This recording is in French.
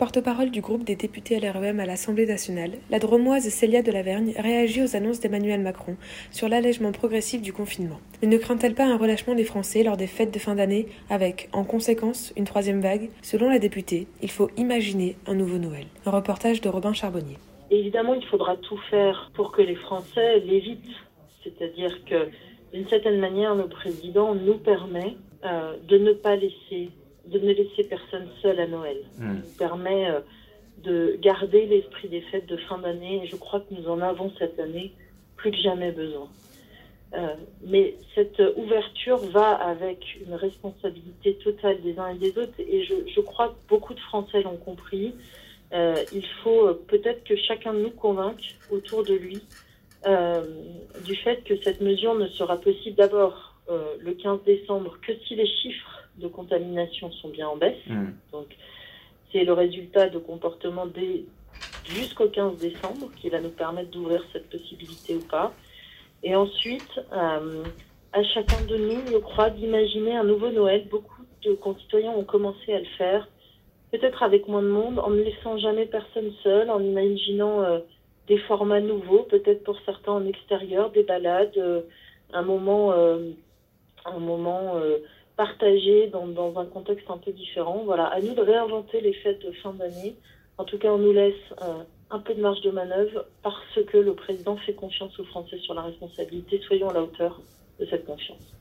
Porte-parole du groupe des députés LREM à l'Assemblée nationale, la dromoise Célia de Lavergne réagit aux annonces d'Emmanuel Macron sur l'allègement progressif du confinement. Mais ne craint-elle pas un relâchement des Français lors des fêtes de fin d'année avec, en conséquence, une troisième vague? Selon la députée, il faut imaginer un nouveau Noël. Un reportage de Robin Charbonnier. Évidemment, il faudra tout faire pour que les Français l'évitent. C'est-à-dire que, d'une certaine manière, le président nous permet euh, de ne pas laisser de ne laisser personne seul à Noël. Ça hmm. nous permet euh, de garder l'esprit des fêtes de fin d'année et je crois que nous en avons cette année plus que jamais besoin. Euh, mais cette ouverture va avec une responsabilité totale des uns et des autres et je, crois que beaucoup de Français l'ont compris. Euh, il faut peut-être que chacun de nous convainque autour de lui du fait que cette mesure ne sera possible d'abord le 15 décembre que si les chiffres de contamination sont bien en baisse. Hmm. Donc, c'est le résultat de comportements jusqu'au 15 décembre qui va nous permettre d'ouvrir cette possibilité ou pas. Et ensuite, euh, à chacun de nous, je crois, d'imaginer un nouveau Noël. Beaucoup de concitoyens ont commencé à le faire, peut-être avec moins de monde, en ne laissant jamais personne seul, en imaginant euh, des formats nouveaux, peut-être pour certains en extérieur, des balades, euh, un moment, un moment partagé dans, dans, un contexte un peu différent. Voilà, à nous de réinventer les fêtes de fin d'année. En tout cas, on nous laisse euh, un peu de marge de manœuvre parce que le président fait confiance aux Français sur la responsabilité. Soyons à la hauteur de cette confiance.